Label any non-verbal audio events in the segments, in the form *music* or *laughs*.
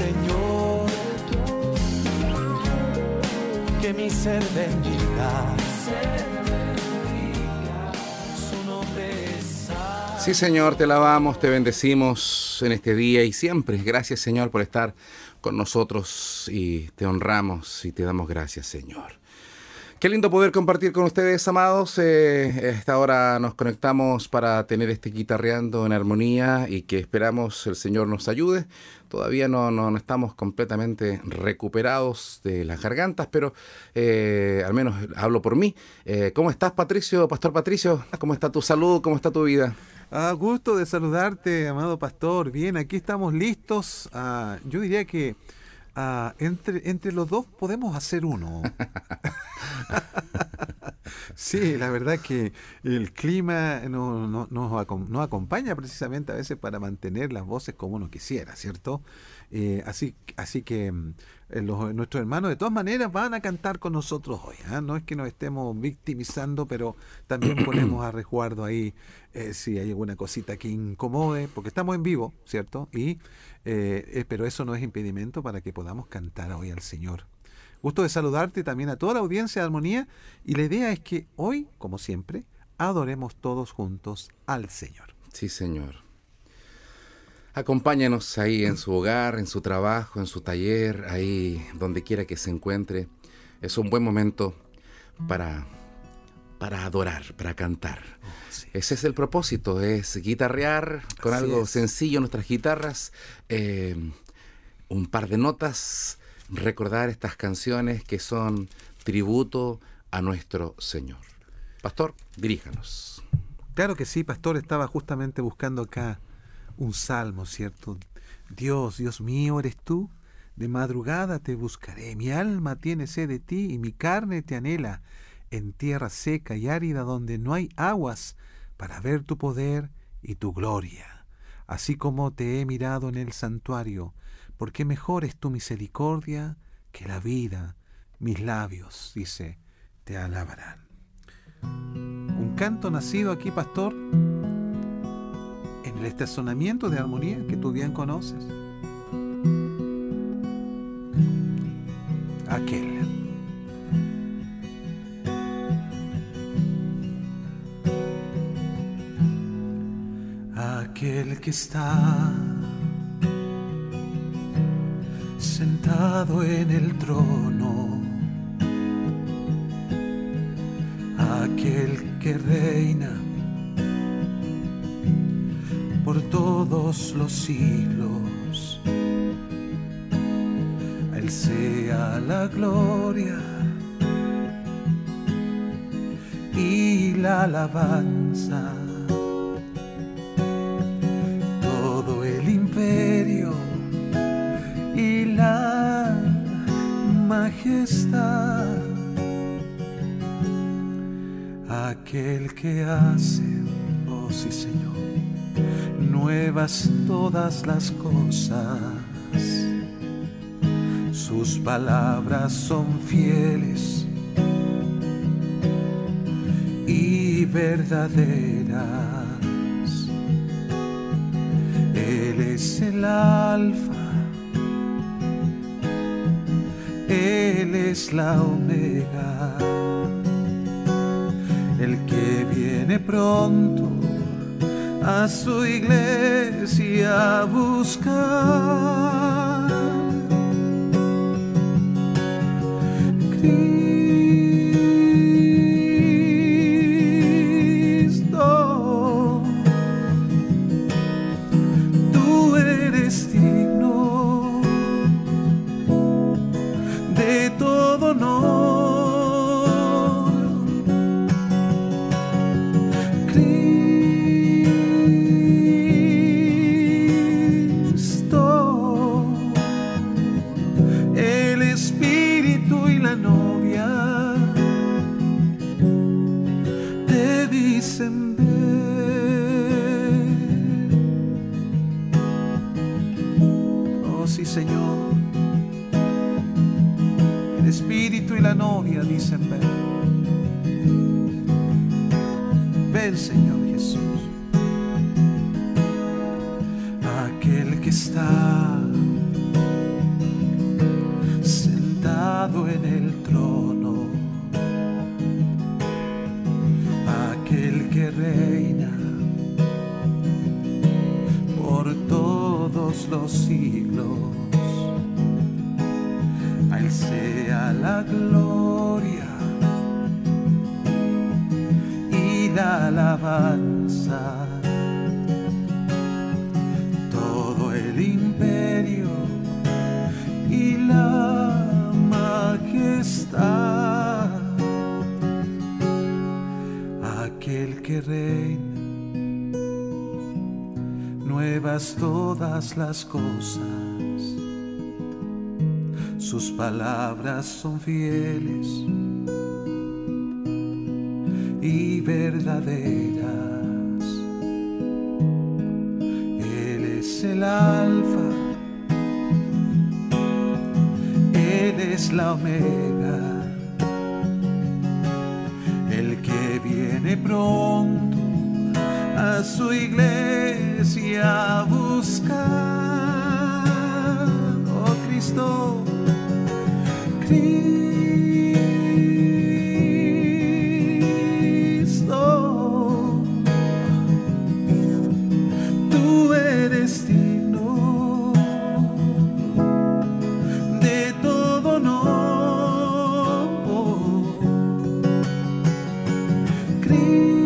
Señor. Que mi ser bendiga. Su nombre es. Sí, Señor, te alabamos, te bendecimos en este día y siempre. Gracias, Señor, por estar con nosotros y te honramos y te damos gracias, Señor. Qué lindo poder compartir con ustedes, amados. Eh, esta hora nos conectamos para tener este guitarreando en armonía y que esperamos el Señor nos ayude. Todavía no, no, no estamos completamente recuperados de las gargantas, pero eh, al menos hablo por mí. Eh, ¿Cómo estás, Patricio? Pastor Patricio, ¿cómo está tu salud? ¿Cómo está tu vida? Ah, gusto de saludarte, amado pastor. Bien, aquí estamos listos. Ah, yo diría que ah, entre, entre los dos podemos hacer uno. *laughs* sí, la verdad que el clima no, no- nos, acom- nos acompaña precisamente a veces para mantener las voces como uno quisiera, ¿cierto? Eh, así, así que mm, los- nuestros hermanos de todas maneras van a cantar con nosotros hoy. ¿ah? No es que nos estemos victimizando, pero también *clears throat* ponemos a resguardo ahí eh, si hay alguna cosita que incomode, porque estamos en vivo, ¿cierto? Y, eh, eh, pero eso no es impedimento para que podamos cantar hoy al Señor. Gusto de saludarte también a toda la audiencia de Armonía y la idea es que hoy, como siempre, adoremos todos juntos al Señor. Sí, Señor. Acompáñanos ahí en su hogar, en su trabajo, en su taller, ahí donde quiera que se encuentre. Es un buen momento para, para adorar, para cantar. Ese es el propósito, es guitarrear con Así algo es. sencillo nuestras guitarras, eh, un par de notas, recordar estas canciones que son tributo a nuestro Señor. Pastor, diríjanos. Claro que sí, pastor, estaba justamente buscando acá un salmo, ¿cierto? Dios, Dios mío, eres tú. De madrugada te buscaré. Mi alma tiene sed de ti y mi carne te anhela en tierra seca y árida donde no hay aguas para ver tu poder y tu gloria. Así como te he mirado en el santuario, porque mejor es tu misericordia que la vida. Mis labios, dice, te alabarán. Un canto nacido aquí, pastor, el estacionamiento de armonía que tú bien conoces. Aquel. Aquel que está sentado en el trono aquel que reina por todos los siglos. A Él sea la gloria y la alabanza. Todo el imperio y la majestad aquel que hace, oh sí Señor, nuevas todas las cosas. Sus palabras son fieles y verdaderas. Él es el alfa, Él es la omega el que viene pronto a su iglesia buscar. Está las cosas. Sus palabras son fieles y verdaderas. Él es el alfa, Él es la omega, el que viene pronto a su iglesia Cristo,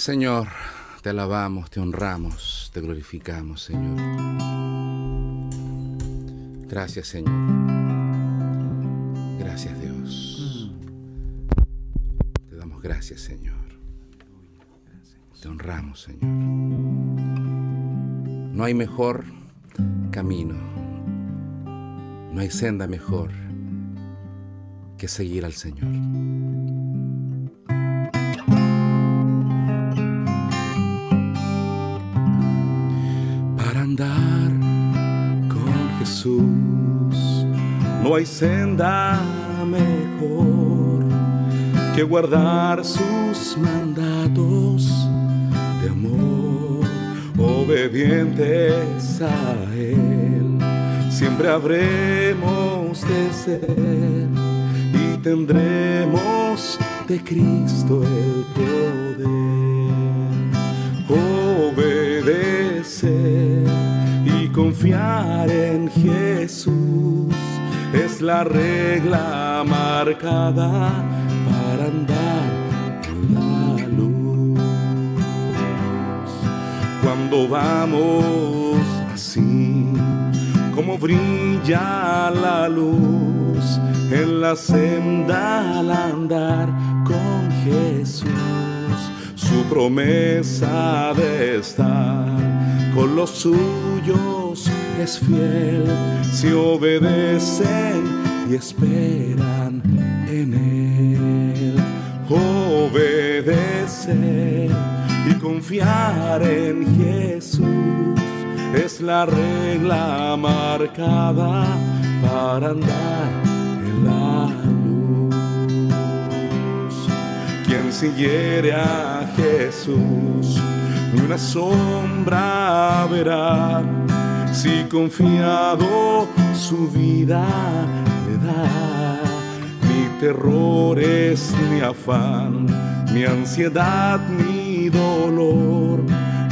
Señor, te alabamos, te honramos, te glorificamos, Señor. Gracias, Señor. Gracias, Dios. Te damos gracias, Señor. Te honramos, Señor. No hay mejor camino, no hay senda mejor que seguir al Señor. No hay senda mejor que guardar sus mandatos de amor, obedientes a Él. Siempre habremos de ser y tendremos de Cristo el poder obedecer y confiar en Jesús es la regla marcada para andar en la luz. Cuando vamos así, como brilla la luz en la senda al andar con Jesús su promesa de estar con los suyos es fiel si obedecen y esperan en él. Obedecer y confiar en Jesús es la regla marcada para andar en la luz. Quien siguiere a Jesús, ni una sombra verá, si confiado su vida le da. Ni terrores, ni afán, ni ansiedad, ni dolor,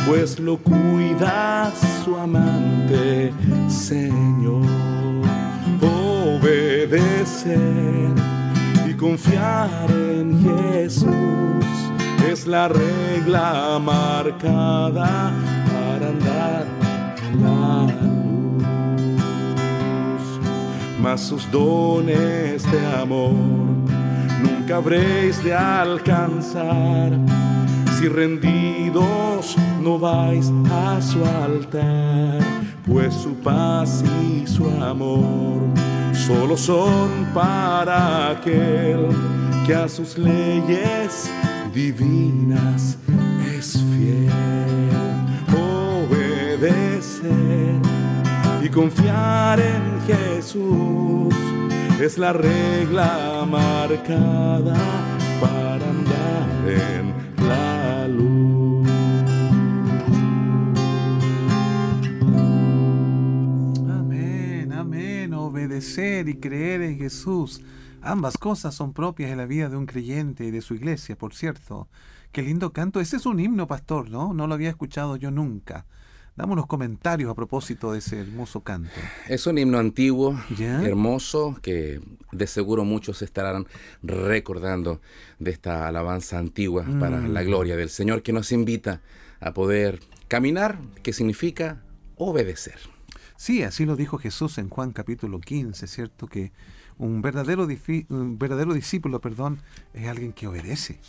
pues lo cuida su amante Señor. Obedecer y confiar en Jesús es la regla marcada para andar la luz. Mas sus dones de amor nunca habréis de alcanzar si rendidos no vais a su altar, pues su paz y su amor solo son para aquel que a sus leyes divinas Y confiar en Jesús es la regla marcada para andar en la luz. Amén, amén. Obedecer y creer en Jesús. Ambas cosas son propias de la vida de un creyente y de su iglesia, por cierto. Qué lindo canto. Ese es un himno, pastor, ¿no? No lo había escuchado yo nunca. Dame unos comentarios a propósito de ese hermoso canto. Es un himno antiguo, ¿Ya? hermoso, que de seguro muchos estarán recordando de esta alabanza antigua para Mm. la gloria del Señor que nos invita a poder caminar, que significa obedecer. Sí, así lo dijo Jesús en Juan capítulo 15, ¿cierto? Que un verdadero, un verdadero discípulo, perdón, es alguien que obedece,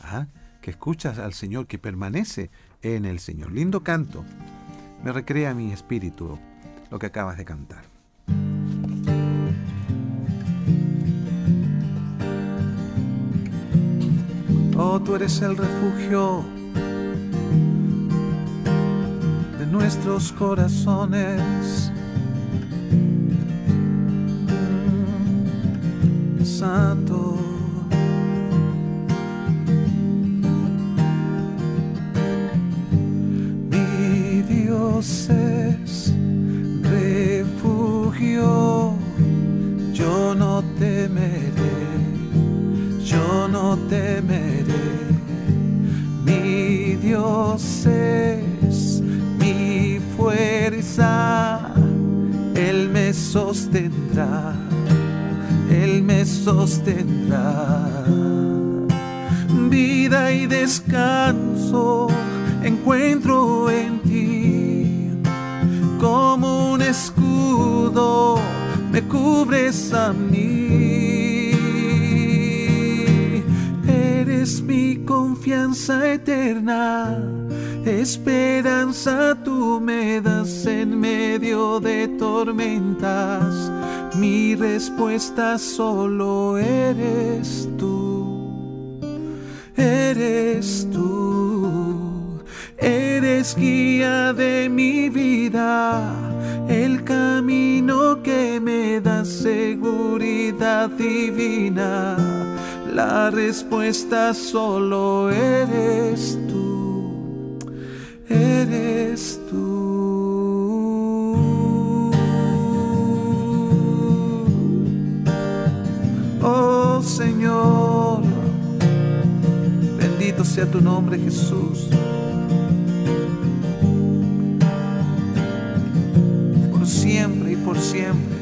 ¿ah? que escucha al Señor, que permanece en el Señor. Lindo canto. Me recrea mi espíritu lo que acabas de cantar. Oh, tú eres el refugio de nuestros corazones. Santo. Él me sostendrá. Vida y descanso encuentro en ti, como un escudo me cubres a mí. Eres mi confianza eterna, esperanza tú me das en medio de tormentas. Mi respuesta solo eres tú eres tú, eres guía de mi vida, el camino que me da seguridad divina. La respuesta solo eres tú, eres tú. Señor. Bendito sea tu nombre, Jesús. Por siempre y por siempre.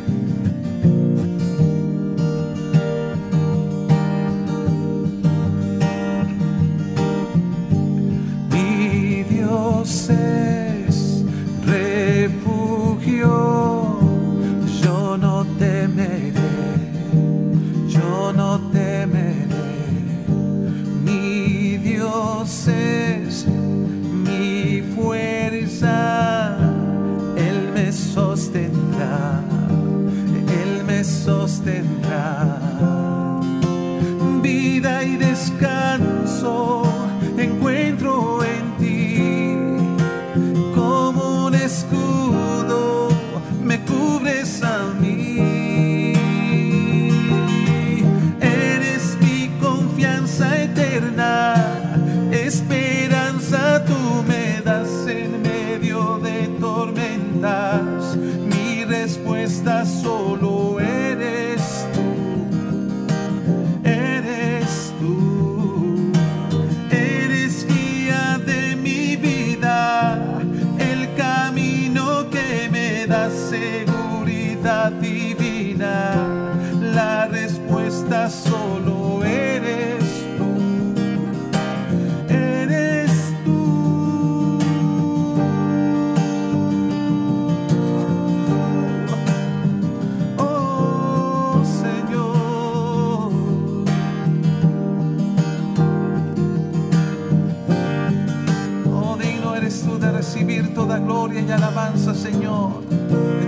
Y alabanza, Señor.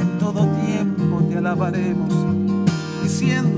En todo tiempo te alabaremos. diciendo,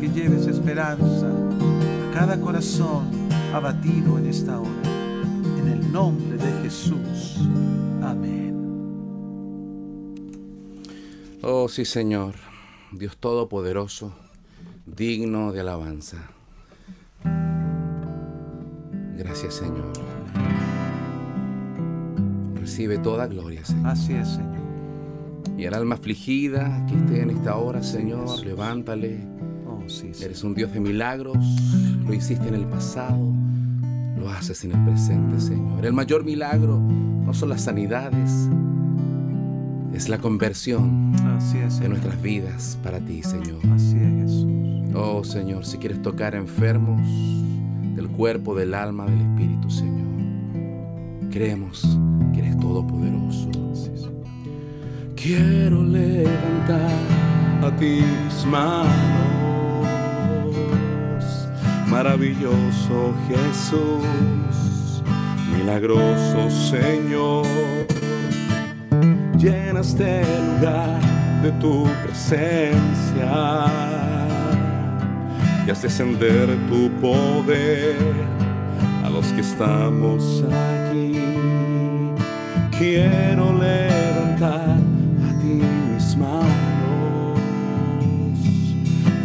que lleves esperanza a cada corazón abatido en esta hora. En el nombre de Jesús. Amén. Oh sí, Señor, Dios Todopoderoso, digno de alabanza. Gracias, Señor. Recibe toda gloria, Señor. Así es, Señor. Y al alma afligida que esté en esta hora, Señor, levántale. Sí. Eres un Dios de milagros, lo hiciste en el pasado, lo haces en el presente, Señor. El mayor milagro no son las sanidades, es la conversión Así es, de nuestras vidas para ti, Señor. Así es, Jesús. Oh Señor, si quieres tocar enfermos del cuerpo, del alma, del espíritu, Señor. Creemos que eres todopoderoso. Sí. Quiero levantar a mis manos, maravilloso Jesús, milagroso Señor. Llena este lugar de tu presencia y haz descender tu poder a los que estamos aquí. Quiero levantar a ti mis manos,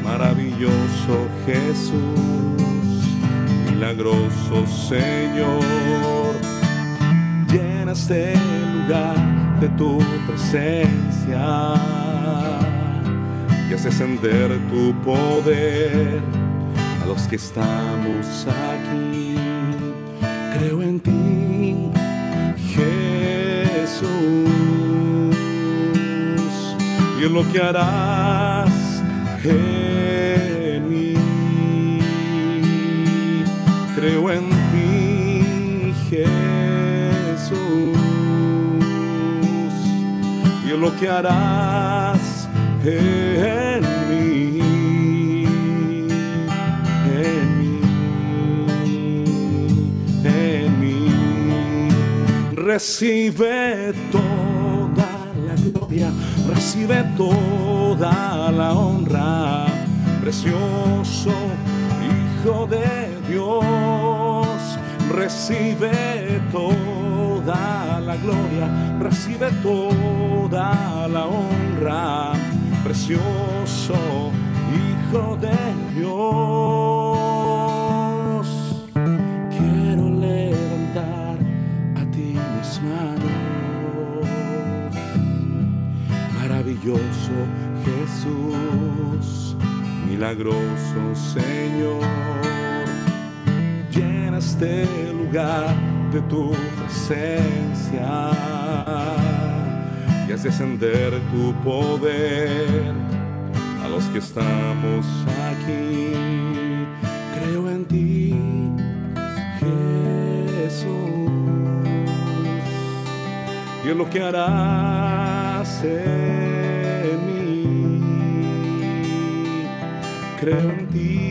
maravilloso Jesús, milagroso Señor. Llena este lugar de tu presencia y haz descender tu poder a los que estamos aquí. Creo en ti, Jesús, y en lo que harás en Creo en ti, Jesús, y lo que harás en mí, en mí, en mí. Recibe toda la gloria, recibe toda la honra, precioso Hijo de Dios, recibe toda la gloria, recibe toda la honra, precioso Hijo de Dios. Quiero levantar a ti mis manos, maravilloso Jesús, milagroso Señor. Este lugar de tu presencia y haz descender tu poder a los que estamos aquí. Creo en ti, Jesús, y en lo que harás en mí. Creo en ti,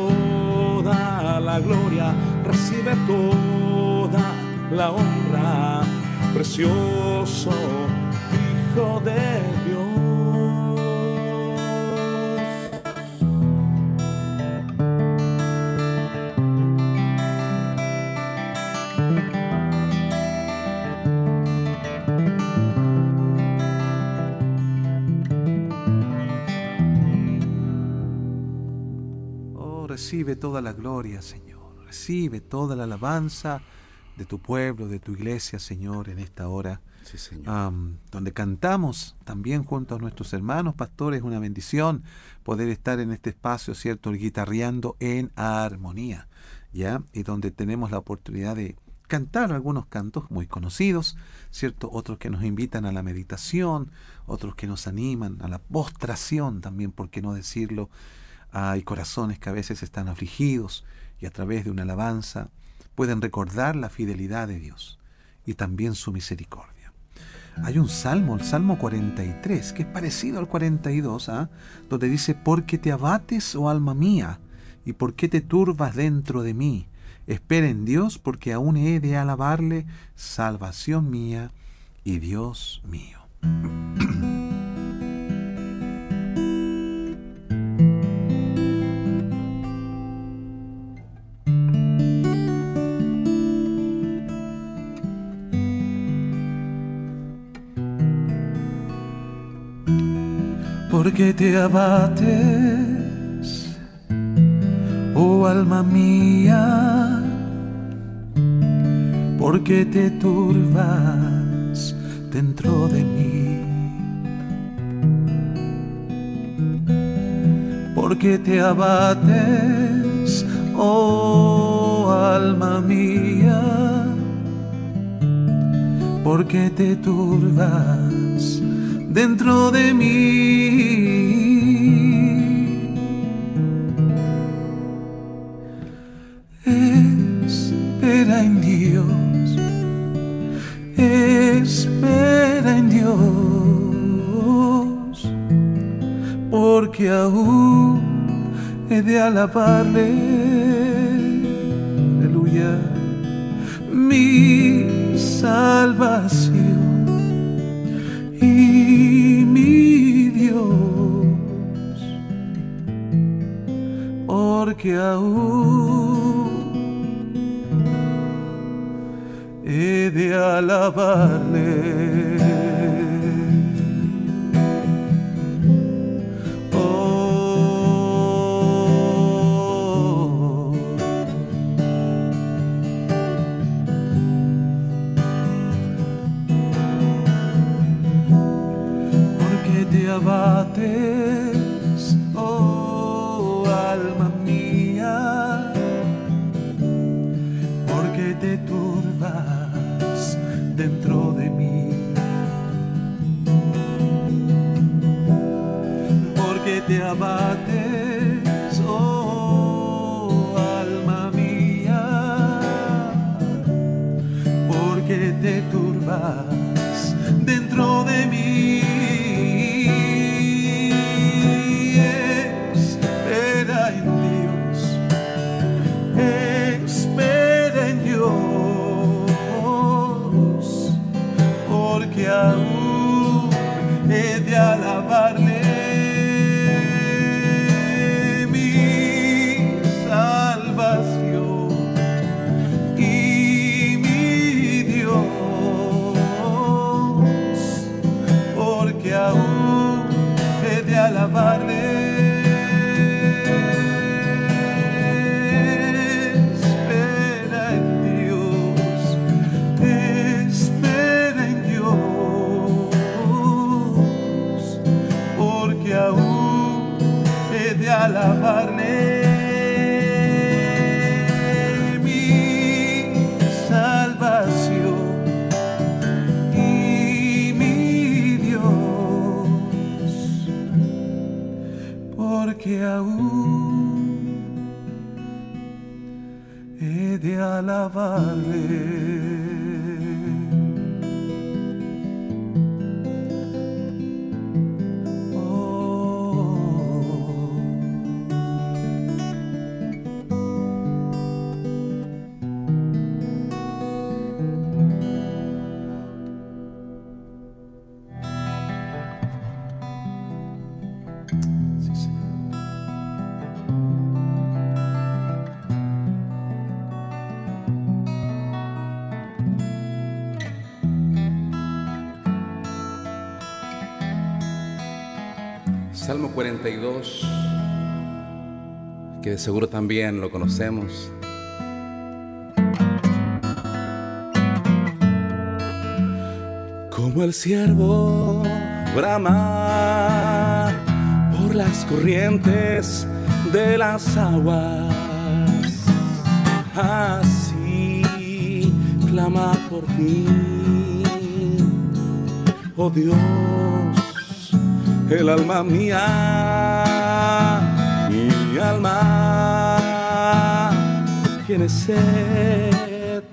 la gloria, recibe toda la honra, precioso Hijo de Dios. Recibe toda la gloria, Señor. Recibe toda la alabanza de tu pueblo, de tu iglesia, Señor, en esta hora. Sí, Señor. donde cantamos también junto a nuestros hermanos pastores, una bendición poder estar en este espacio, ¿cierto? Guitarreando en armonía, ¿ya? Y donde tenemos la oportunidad de cantar algunos cantos muy conocidos, ¿cierto? Otros que nos invitan a la meditación, otros que nos animan a la postración también, ¿por qué no decirlo? Hay corazones que a veces están afligidos y a través de una alabanza pueden recordar la fidelidad de Dios y también su misericordia. Hay un salmo, el Salmo 43, que es parecido al 42, ¿ah? donde dice, porque te abates, oh alma mía, y por qué te turbas dentro de mí. Espera en Dios, porque aún he de alabarle, salvación mía y Dios mío. Porque te abates, oh alma mía, porque te turbas dentro de mí, porque te abates, oh alma mía, porque te turbas dentro de mí. Espera en Dios, espera en Dios, porque aún he de alabarle, aleluya, mi salvación porque aún he de alabarle. Oh. porque te abates, he de alabarle. Salmo 42, que de seguro también lo conocemos. Como el siervo brama por las corrientes de las aguas, así clama por ti, oh Dios el alma mía, mi alma. Tiene sed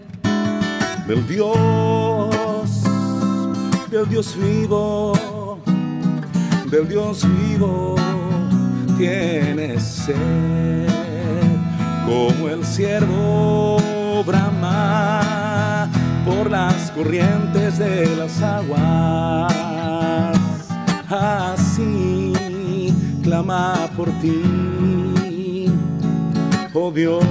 del Dios, del Dios vivo, del Dios vivo, tiene sed como el siervo brama por las corrientes de las aguas por ti. Oh Dios,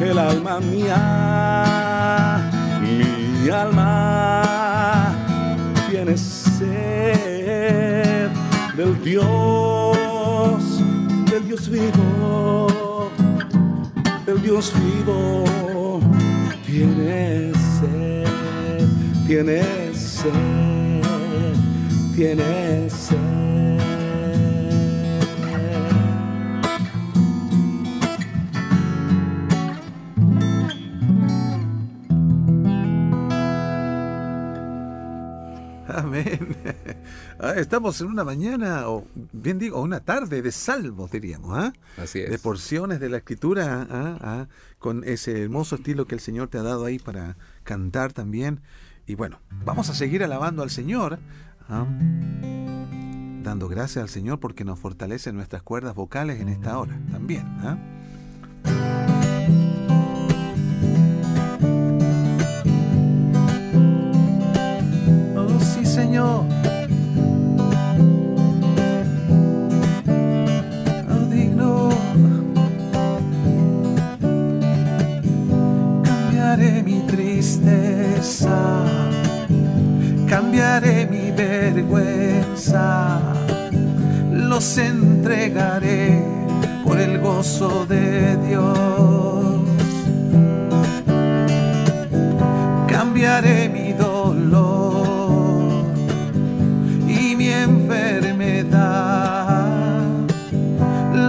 el alma mía, mi alma tiene sed del Dios, del Dios vivo, del Dios vivo, tiene sed, tiene sed tiene sed. Estamos en una mañana, o bien digo, una tarde de salmos, diríamos, ¿ah? Así es. de porciones de la escritura, ¿ah? ¿ah? con ese hermoso estilo que el Señor te ha dado ahí para cantar también. Y bueno, vamos a seguir alabando al Señor, ¿ah? dando gracias al Señor porque nos fortalece nuestras cuerdas vocales en esta hora también. ¿ah? Oh, sí, Señor. Tristeza, cambiaré mi vergüenza, los entregaré por el gozo de Dios. Cambiaré mi dolor y mi enfermedad,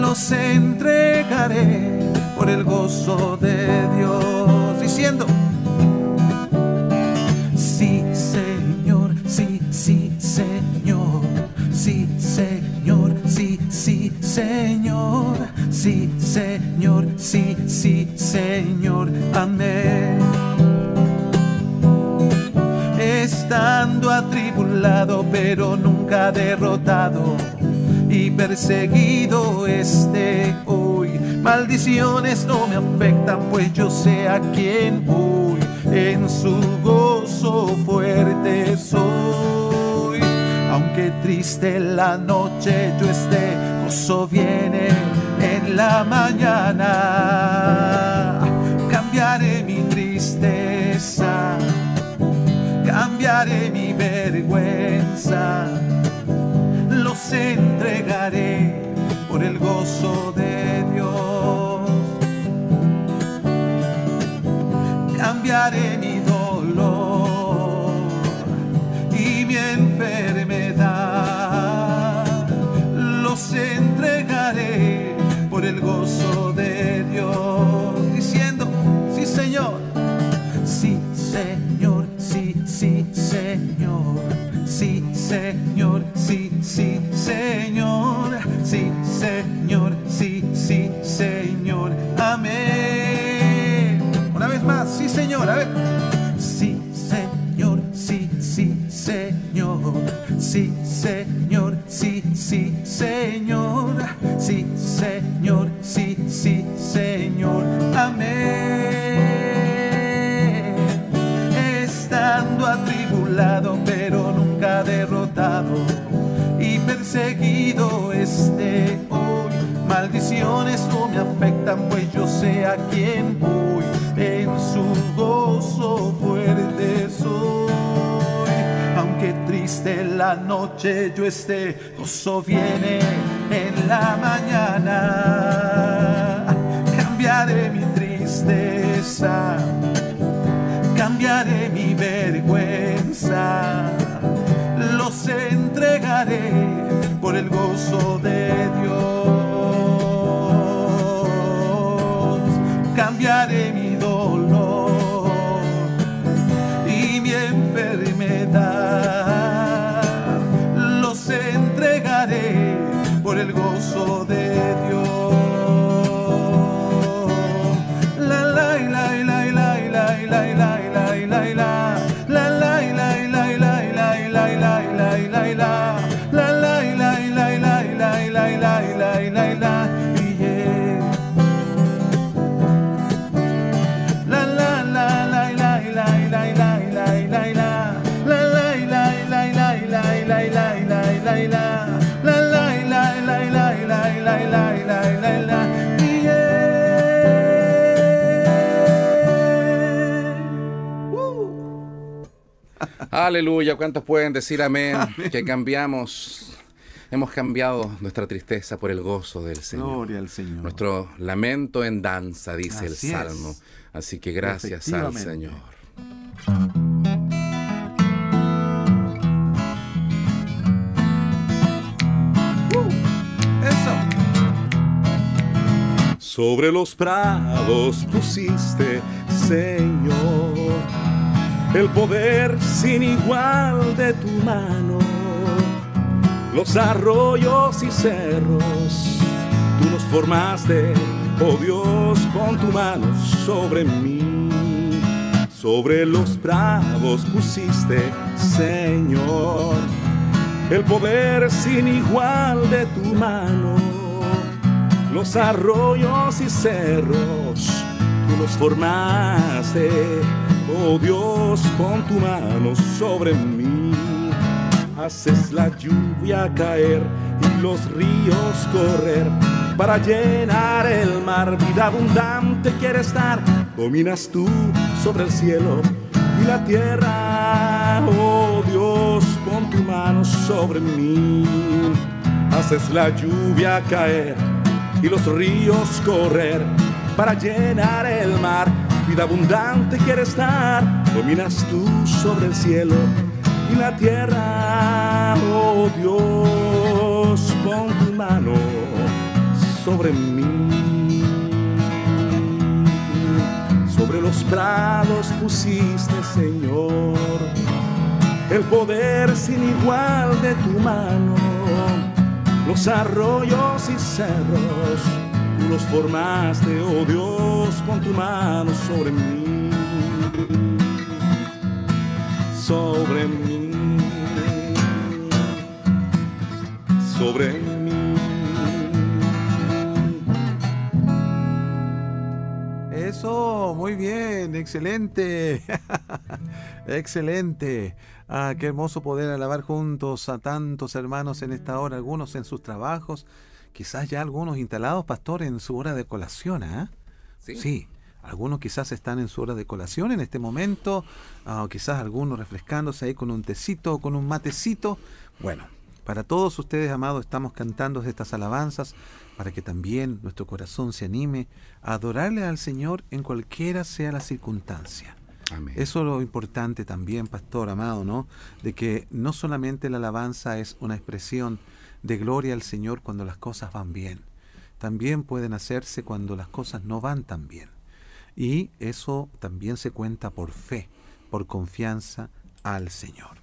los entregaré por el gozo de Dios, estando atribulado pero nunca derrotado y perseguido este hoy. Maldiciones no me afectan pues yo sé a quién voy, en su gozo fuerte soy. Aunque triste la noche yo esté, gozo viene en la mañana. Cambiaré mi vergüenza, los entregaré por el gozo de Dios. Cambiaré mi dolor y mi enfermedad, los entregaré por el gozo de Dios, diciendo, sí Señor, sí Señor, Señor, sí Señor, sí, sí Señor, sí Señor, sí, sí Señor, amén. Una vez más, sí Señor, a ver. Afectan pues yo sé a quién voy, en su gozo fuerte soy. Aunque triste la noche yo esté, gozo viene en la mañana. Cambiaré mi tristeza, cambiaré mi vergüenza, los entregaré por el gozo de Dios. Aleluya, ¿cuántos pueden decir amén? Que cambiamos, hemos cambiado nuestra tristeza por el gozo del Señor. Gloria al Señor. Nuestro lamento en danza, dice el Así es. Salmo. Así que gracias al. Señor. Sobre los prados pusiste, Señor, el poder sin igual de tu mano. Los arroyos y cerros, tú los formaste, oh Dios, con tu mano sobre mí. Sobre los prados pusiste, Señor, el poder sin igual de tu mano los arroyos y cerros, tú los formaste, oh Dios, con tu mano sobre mí. Haces la lluvia caer y los ríos correr para llenar el mar. Vida abundante quiere estar, dominas tú sobre el cielo y la tierra, oh Dios, pon tu mano sobre mí. Haces la lluvia caer y los ríos correr para llenar el mar. Vida abundante quiere estar, dominas tú sobre el cielo y la tierra. Oh Dios, pon tu mano sobre mí. Sobre los prados pusiste, Señor, el poder sin igual de tu mano los arroyos y cerros, tú los formaste, oh Dios, con tu mano sobre mí, sobre mí, sobre mí. Eso, muy bien, excelente. *laughs* excelente. Ah, qué hermoso poder alabar juntos a tantos hermanos en esta hora, algunos en sus trabajos, quizás ya algunos instalados, pastor, en su hora de colación, ¿ah? ¿Sí? algunos quizás están en su hora de colación en este momento, ah, o quizás algunos refrescándose ahí con un tecito o con un matecito. Bueno, para todos ustedes, amados, estamos cantando estas alabanzas para que también nuestro corazón se anime a adorarle al Señor en cualquiera sea la circunstancia. Eso es lo importante también, pastor amado, ¿no? De que no solamente la alabanza es una expresión de gloria al Señor cuando las cosas van bien, también pueden hacerse cuando las cosas no van tan bien. Y eso también se cuenta por fe, por confianza al Señor.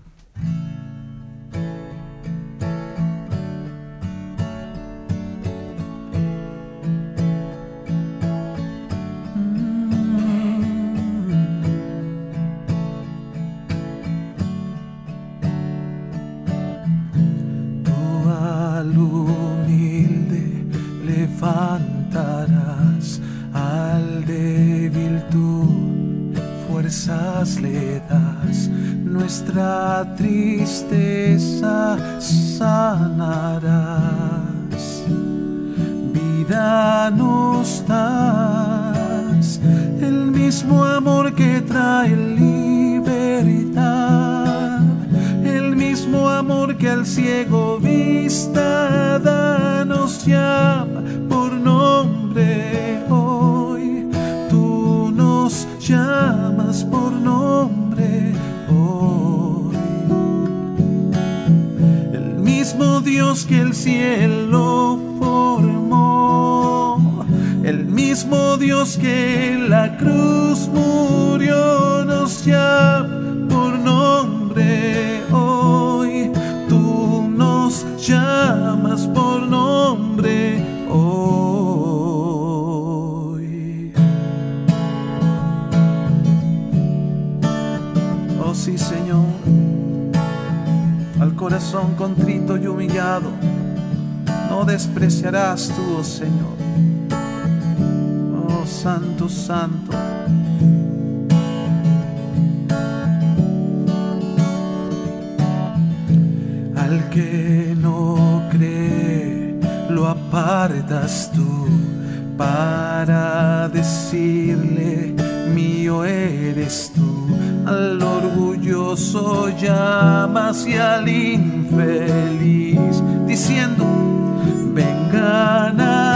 Que no cree, lo apartas tú para decirle, mío eres tú. Al orgulloso llamas y al infeliz, diciendo, vengan a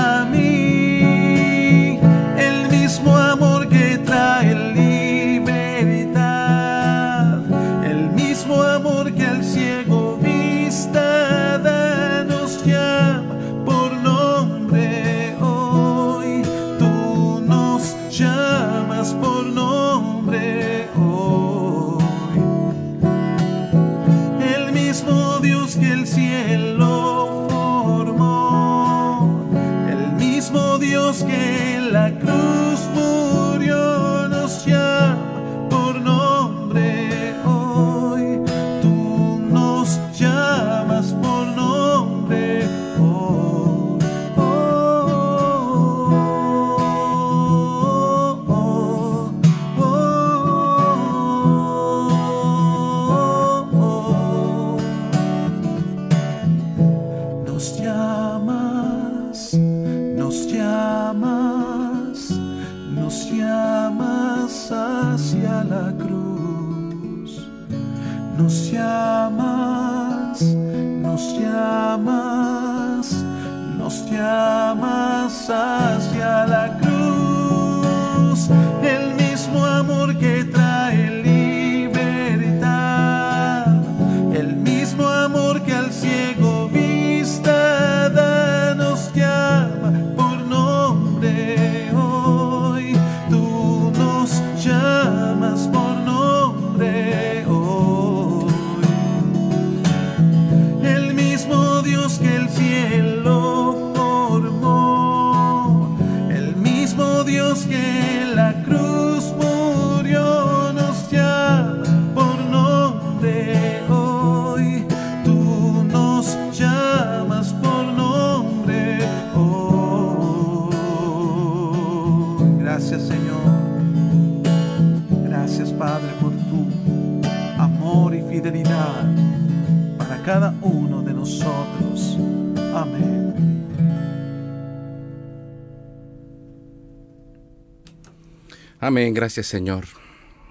Amén, gracias Señor.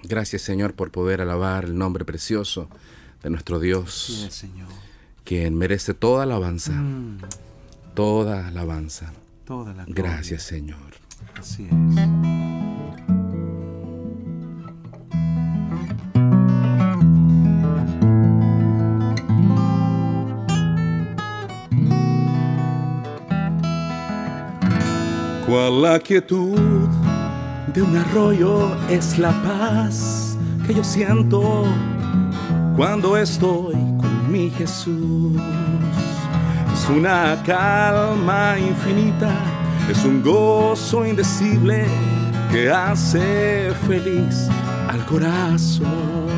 Gracias Señor por poder alabar el nombre precioso de nuestro Dios, Sí, Señor. quien merece toda alabanza, Mm, toda alabanza. toda la. Gracias Señor. Así es. Cual la quietud de un arroyo es la paz que yo siento cuando estoy con mi Jesús. Es una calma infinita, es un gozo indecible que hace feliz al corazón.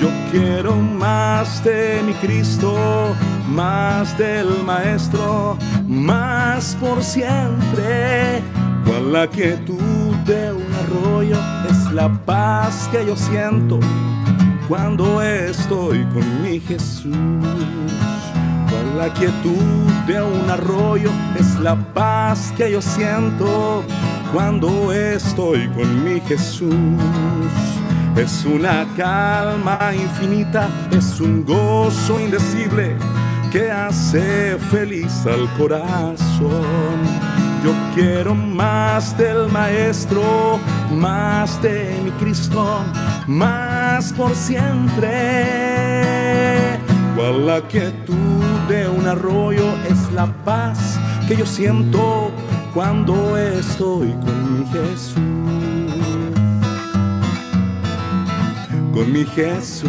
Yo quiero más de mi Cristo, más del Maestro, más por siempre. Cual la quietud de un arroyo es la paz que yo siento cuando estoy con mi Jesús. Cual la quietud de un arroyo es la paz que yo siento cuando estoy con mi Jesús. Es una calma infinita, es un gozo indecible que hace feliz al corazón. Yo quiero más del Maestro, más de mi Cristo, más por siempre. Cual la quietud de un arroyo es la paz que yo siento cuando estoy con mi Jesús. Con mi Jesús.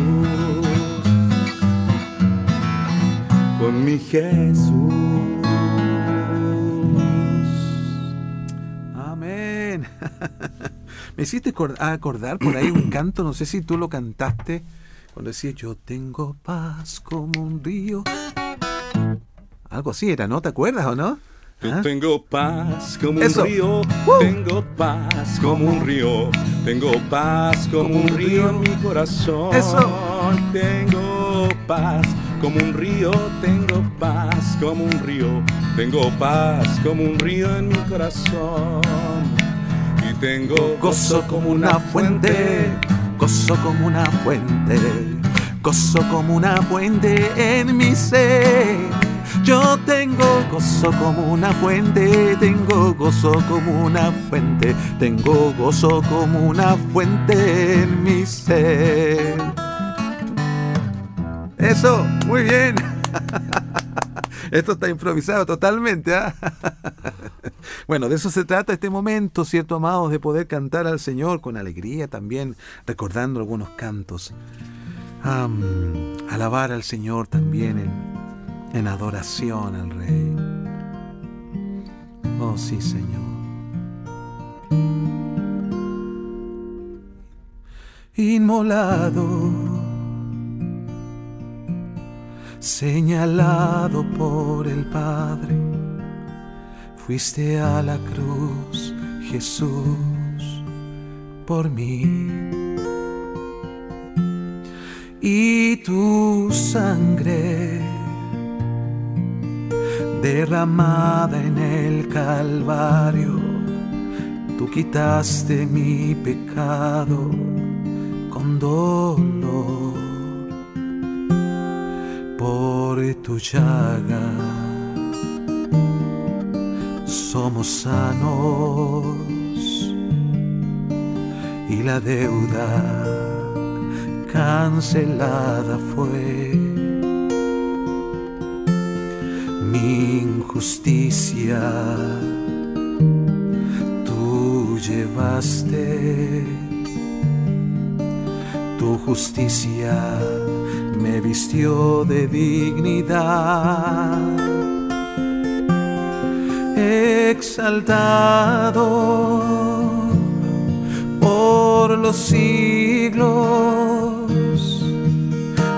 Con mi Jesús. *laughs* Me hiciste acor- acordar por ahí un *clears throat* canto, no sé si tú lo cantaste, cuando decía yo tengo paz como un río. Algo así era, ¿no? ¿Te acuerdas o no? Yo ¿Ah? tengo paz como Eso. un río, Uh. tengo paz como un río, tengo paz como un río en mi corazón. Eso. Tengo paz como un río, tengo paz como un río, tengo paz como un río en mi corazón. Tengo Gozo como una fuente, gozo como una fuente, gozo como una fuente en mi ser. Yo tengo gozo como una fuente, tengo gozo como una fuente, tengo gozo como una fuente en mi ser. Eso, muy bien. *laughs* Esto está improvisado totalmente, ¿ah? *laughs* Bueno, de eso se trata este momento, ¿cierto, amados? De poder cantar al Señor con alegría también, recordando algunos cantos. Alabar al Señor también en adoración al Rey. Oh, sí, Señor. Inmolado, señalado por el Padre Fuiste a la cruz, Jesús, por mí. Y tu sangre derramada en el Calvario, tú quitaste mi pecado con dolor por tu llaga somos sanos y la deuda cancelada fue. Mi injusticia tú llevaste, tu justicia me vistió de dignidad. Exaltado por los siglos,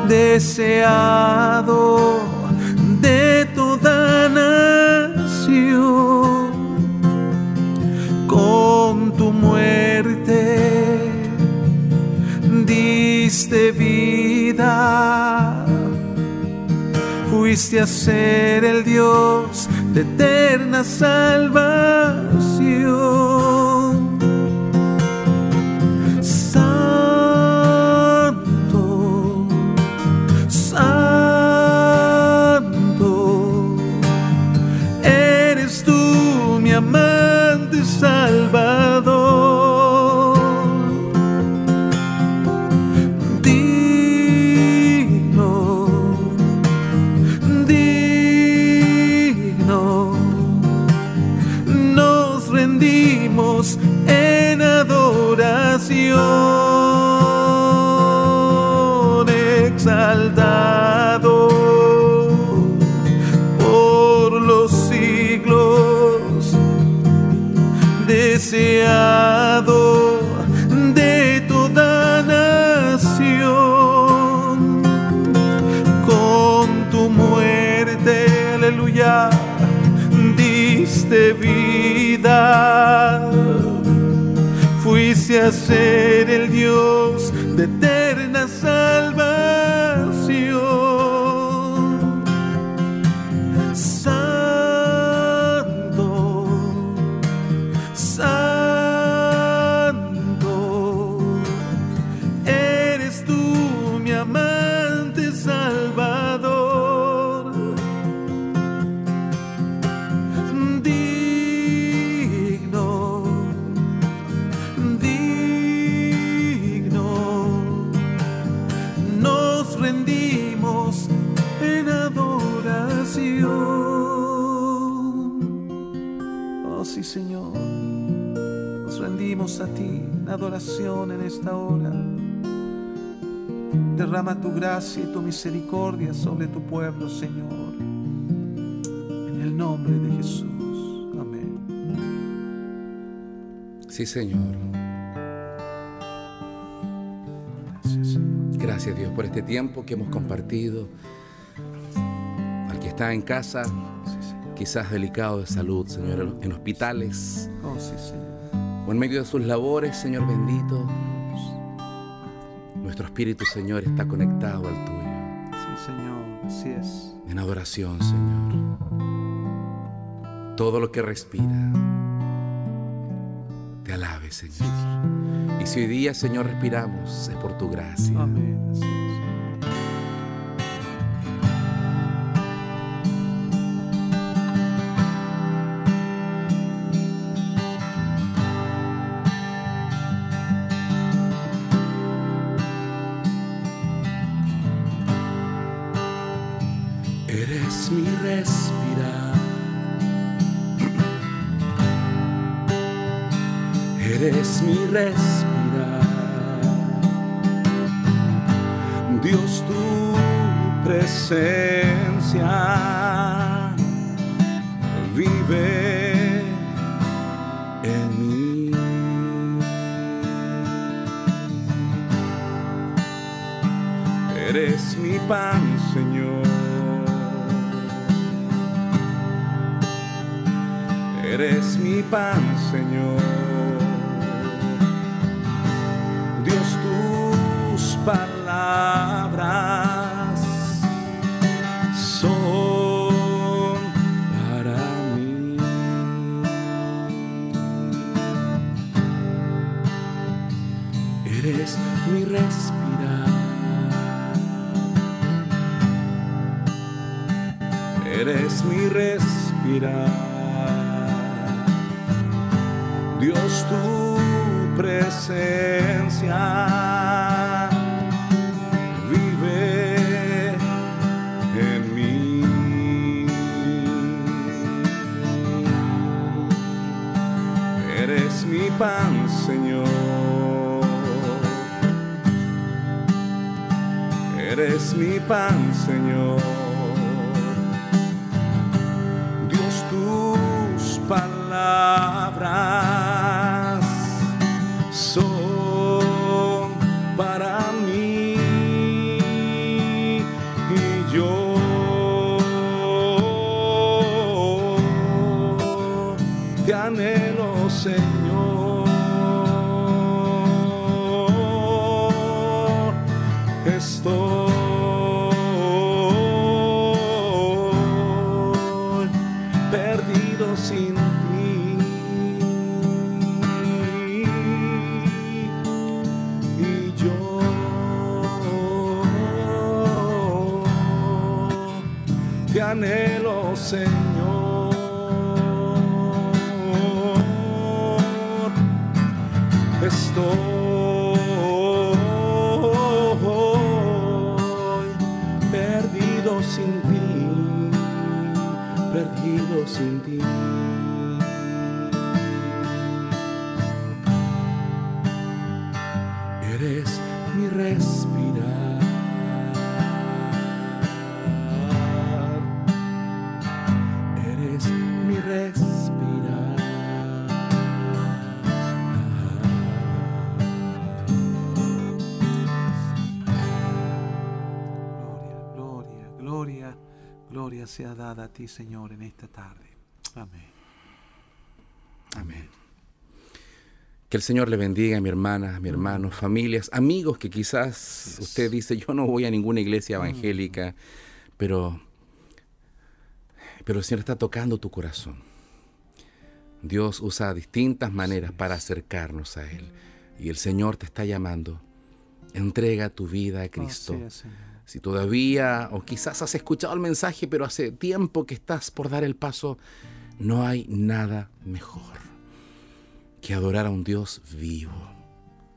deseado de fuiste a ser el Dios de eterna salvación. Deseado de toda nación con tu muerte, aleluya, diste vida. Fuiste a ser el Dios de eterna adoración en esta hora. Derrama tu gracia y tu misericordia sobre tu pueblo, Señor. En el nombre de Jesús. Amén. Sí, Señor. Gracias, Señor. Gracias Dios por este tiempo que hemos compartido. Al que está en casa, Sí, quizás delicado de salud, Señor, en hospitales Oh, sí, Señor. O en medio de sus labores, Señor bendito. Nuestro espíritu, Señor, está conectado al tuyo. Sí, Señor. Así es. En adoración, Señor. Todo lo que respira, te alabe, Señor. Y si hoy día, Señor, respiramos, es por tu gracia. Amén. Pan, Señor. Gloria, sea dada a ti, Señor, en esta tarde. Amén. Amén. Que el Señor le bendiga a mi hermana, a mi hermano, familias, amigos que quizás usted dice, yo no voy a ninguna iglesia evangélica, pero, pero el Señor está tocando tu corazón. Dios usa distintas maneras para acercarnos a Él. Y el Señor te está llamando. Entrega tu vida a Cristo. Si todavía, o quizás has escuchado el mensaje, pero hace tiempo que estás por dar el paso, no hay nada mejor que adorar a un Dios vivo,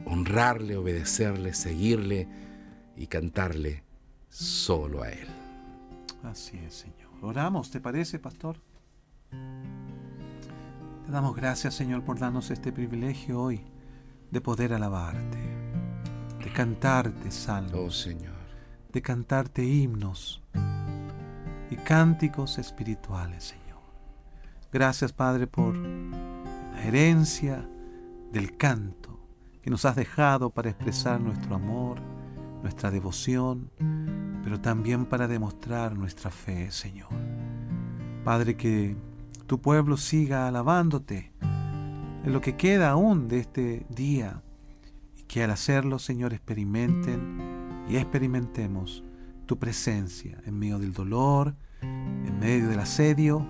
honrarle, obedecerle, seguirle y cantarle solo a Él. Así es, Señor. Oramos, ¿te parece, pastor? Te damos gracias, Señor, por darnos este privilegio hoy de poder alabarte, de cantarte salmos, Oh Señor. De cantarte himnos y cánticos espirituales, Señor. Gracias, Padre, por la herencia del canto que nos has dejado para expresar nuestro amor, nuestra devoción, pero también para demostrar nuestra fe, Señor. Padre, que tu pueblo siga alabándote en lo que queda aún de este día y que al hacerlo, Señor, experimenten y experimentemos tu presencia en medio del dolor, en medio del asedio.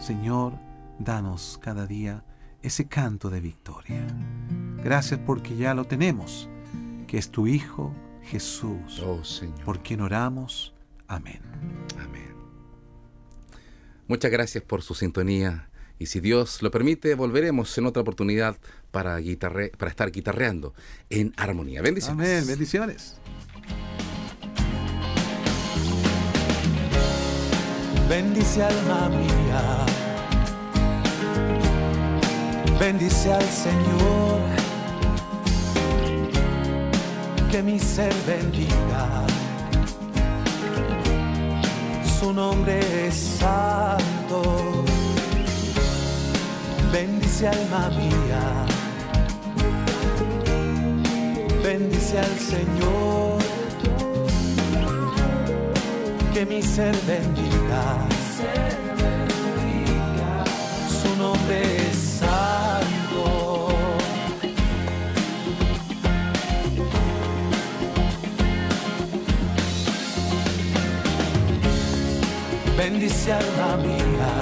Señor, danos cada día ese canto de victoria. Gracias porque ya lo tenemos, que es tu Hijo Jesús, Oh Señor. por quien oramos. Amén. Amén. Muchas gracias por su sintonía. Y si Dios lo permite, volveremos en otra oportunidad para, guitarre- para estar guitarreando en armonía. Bendiciones. Amén. Bendiciones. Bendice alma mía, bendice al Señor, que mi ser bendiga. Su nombre es santo. Bendice alma mía, bendice al Señor que mi ser bendiga. Su nombre es santo. Bendice alma mía.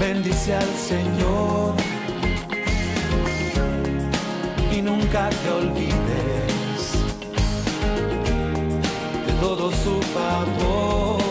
Bendice al Señor. Y nunca te olvides todo su favor.